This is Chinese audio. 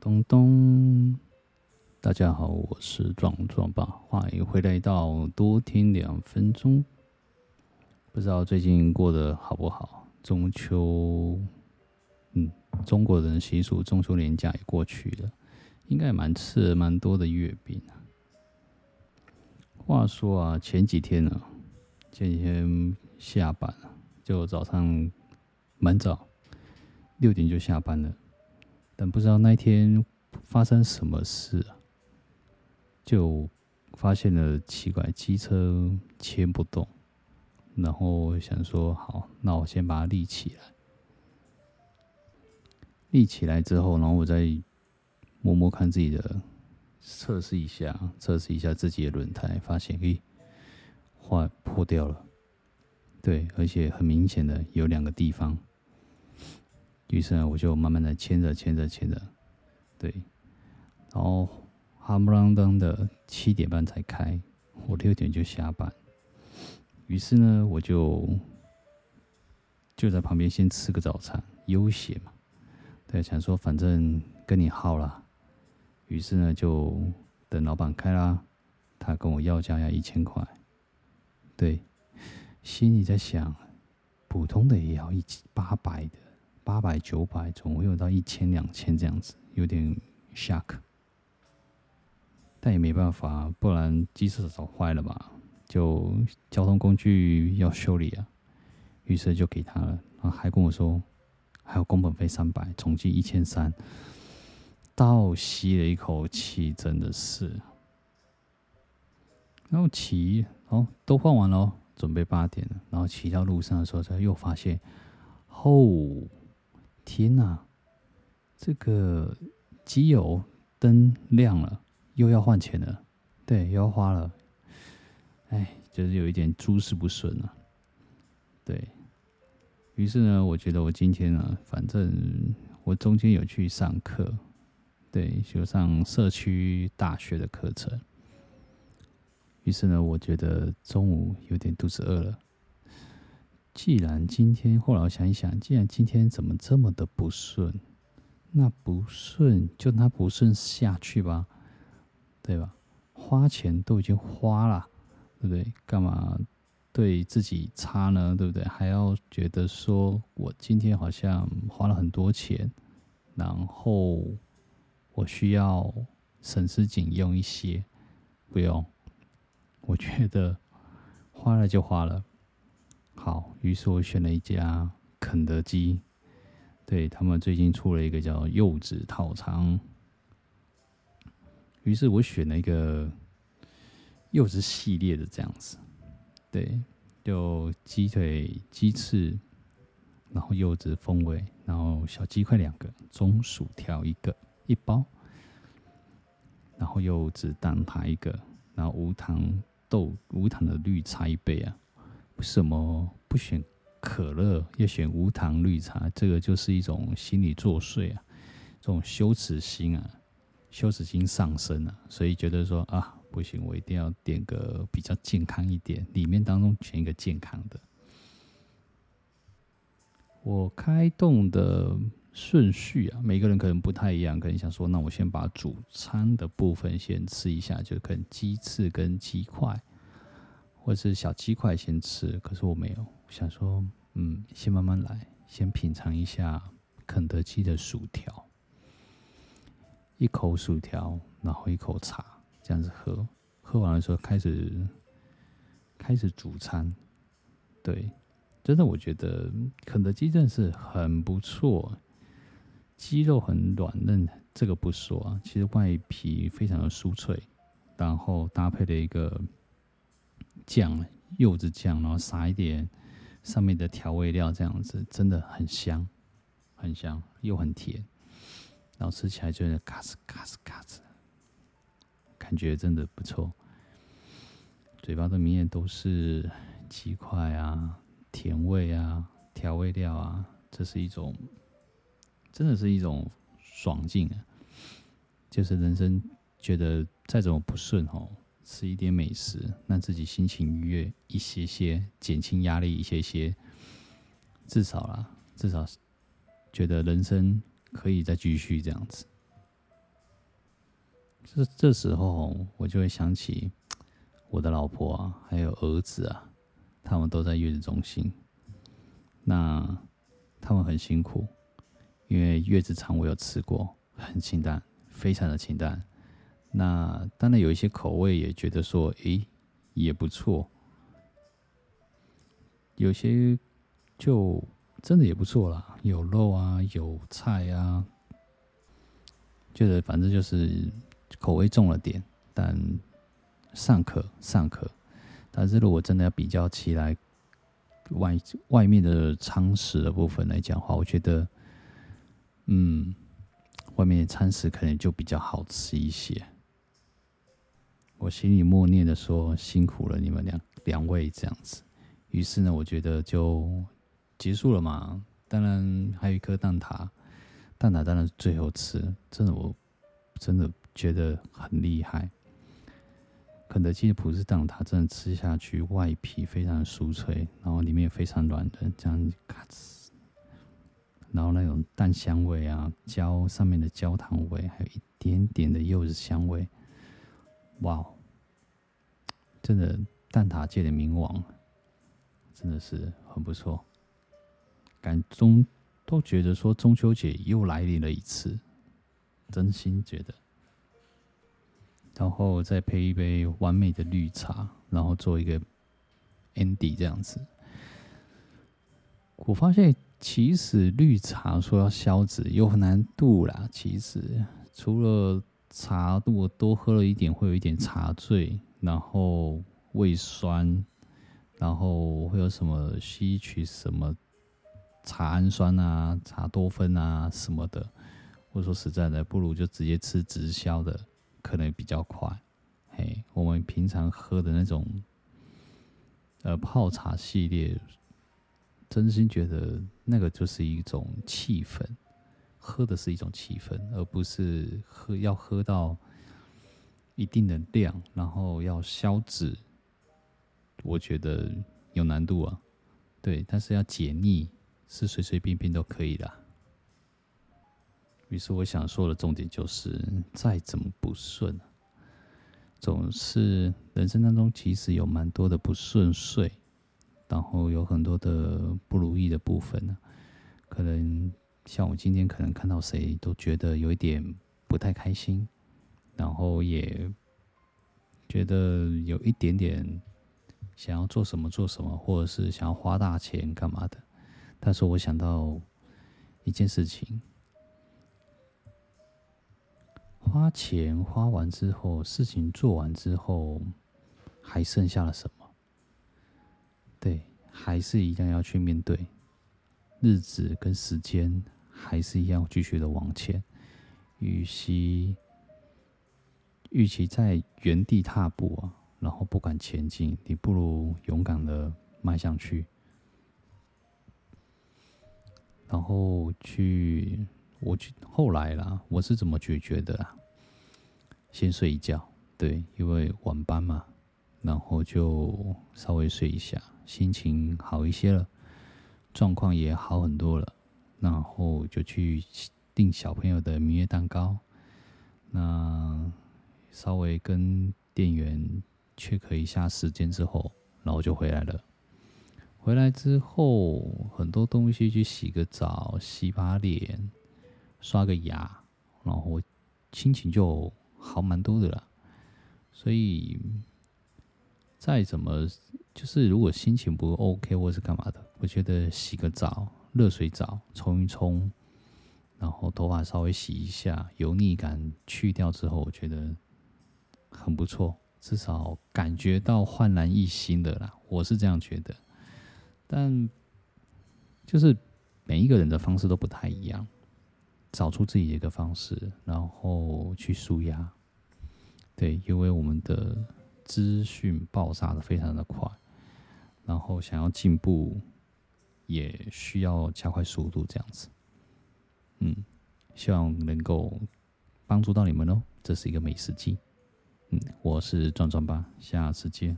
咚咚，大家好，我是壮壮爸，欢迎回来到多听两分钟。不知道最近过得好不好？中秋，嗯，中国人习俗，中秋年假也过去了，应该蛮吃蛮多的月饼啊。话说啊，前几天呢、啊，前几天下班了就早上蛮早，六点就下班了。但不知道那天发生什么事啊，就发现了奇怪，机车牵不动，然后想说好，那我先把它立起来。立起来之后，然后我再摸摸看自己的，测试一下，测试一下自己的轮胎，发现诶，坏破掉了。对，而且很明显的有两个地方。于是呢，我就慢慢的牵着牵着牵着，对，然后夯不啷当的七点半才开，我六点就下班。于是呢，我就就在旁边先吃个早餐，悠闲嘛。对，想说反正跟你耗了。于是呢，就等老板开啦，他跟我要价要一千块。对，心里在想，普通的也要一千八百的。八百九百，总会有到一千两千这样子，有点 shock，但也没办法，不然机车早坏了吧？就交通工具要修理啊，于是就给他了，然后还跟我说还有工本费三百，总计一千三，倒吸了一口气，真的是。然后骑，哦，都换完了，准备八点了，然后骑到路上的时候，才又发现，哦。天呐，这个机油灯亮了，又要换钱了，对，又要花了，哎，就是有一点诸事不顺了。对，于是呢，我觉得我今天呢，反正我中间有去上课，对，就上社区大学的课程。于是呢，我觉得中午有点肚子饿了。既然今天，后来我想一想，既然今天怎么这么的不顺，那不顺就那不顺下去吧，对吧？花钱都已经花了，对不对？干嘛对自己差呢？对不对？还要觉得说我今天好像花了很多钱，然后我需要省吃俭用一些，不用，我觉得花了就花了。好，于是我选了一家肯德基，对，他们最近出了一个叫柚子套餐，于是我选了一个柚子系列的这样子，对，就鸡腿、鸡翅，然后柚子风味，然后小鸡块两个，中薯条一个一包，然后柚子蛋挞一个，然后无糖豆无糖的绿茶一杯啊。为什么不选可乐，要选无糖绿茶？这个就是一种心理作祟啊，这种羞耻心啊，羞耻心上升啊，所以觉得说啊，不行，我一定要点个比较健康一点，里面当中选一个健康的。我开动的顺序啊，每个人可能不太一样，可能想说，那我先把主餐的部分先吃一下，就可能鸡翅跟鸡块。或者是小鸡块先吃，可是我没有，想说，嗯，先慢慢来，先品尝一下肯德基的薯条，一口薯条，然后一口茶，这样子喝，喝完的时候开始开始主餐，对，真的我觉得肯德基真的是很不错，鸡肉很软嫩，这个不说啊，其实外皮非常的酥脆，然后搭配了一个。酱，柚子酱，然后撒一点上面的调味料，这样子真的很香，很香又很甜，然后吃起来就是咔哧咔哧咔哧，感觉真的不错，嘴巴的里面都是鸡块啊、甜味啊、调味料啊，这是一种，真的是一种爽劲啊！就是人生觉得再怎么不顺哦。吃一点美食，让自己心情愉悦一些些，减轻压力一些些，至少啦，至少觉得人生可以再继续这样子。这这时候我就会想起我的老婆啊，还有儿子啊，他们都在月子中心，那他们很辛苦，因为月子餐我有吃过，很清淡，非常的清淡。那当然有一些口味也觉得说，诶，也不错。有些就真的也不错啦，有肉啊，有菜啊，觉得反正就是口味重了点，但尚可尚可。但是如果真的要比较起来，外外面的餐食的部分来讲的话，我觉得，嗯，外面的餐食可能就比较好吃一些。我心里默念的说：“辛苦了你们两两位这样子。”于是呢，我觉得就结束了嘛。当然还有一颗蛋挞，蛋挞当然是最后吃。真的，我真的觉得很厉害。肯德基的葡式蛋挞真的吃下去，外皮非常酥脆，然后里面也非常软的，这样咔哧，然后那种蛋香味啊，焦上面的焦糖味，还有一点点的柚子香味，哇，真的蛋挞界的冥王。真的是很不错，感中都觉得说中秋节又来临了一次，真心觉得，然后再配一杯完美的绿茶，然后做一个 ending 这样子。我发现其实绿茶说要消脂有难度啦，其实除了茶我多喝了一点会有一点茶醉，然后胃酸。然后会有什么吸取什么茶氨酸啊、茶多酚啊什么的，或者说实在的，不如就直接吃直销的，可能比较快。嘿，我们平常喝的那种呃泡茶系列，真心觉得那个就是一种气氛，喝的是一种气氛，而不是喝要喝到一定的量，然后要消脂。我觉得有难度啊，对，但是要解腻是随随便便都可以的。于是我想说的重点就是，再怎么不顺，总是人生当中其实有蛮多的不顺遂，然后有很多的不如意的部分呢。可能像我今天可能看到谁都觉得有一点不太开心，然后也觉得有一点点。想要做什么做什么，或者是想要花大钱干嘛的？但是我想到一件事情：花钱花完之后，事情做完之后，还剩下了什么？对，还是一样要去面对，日子跟时间还是一样继续的往前。与其与其在原地踏步啊。然后不敢前进，你不如勇敢的迈向去，然后去，我去后来啦，我是怎么解决的啊？先睡一觉，对，因为晚班嘛，然后就稍微睡一下，心情好一些了，状况也好很多了，然后就去订小朋友的明月蛋糕，那稍微跟店员。check 一下时间之后，然后就回来了。回来之后，很多东西去洗个澡、洗把脸、刷个牙，然后心情就好蛮多的了。所以，再怎么就是如果心情不 OK 或是干嘛的，我觉得洗个澡、热水澡冲一冲，然后头发稍微洗一下，油腻感去掉之后，我觉得很不错。至少感觉到焕然一新的啦，我是这样觉得。但就是每一个人的方式都不太一样，找出自己的一个方式，然后去舒压。对，因为我们的资讯爆炸的非常的快，然后想要进步也需要加快速度，这样子。嗯，希望能够帮助到你们哦。这是一个美食记。嗯，我是壮壮吧，下次见。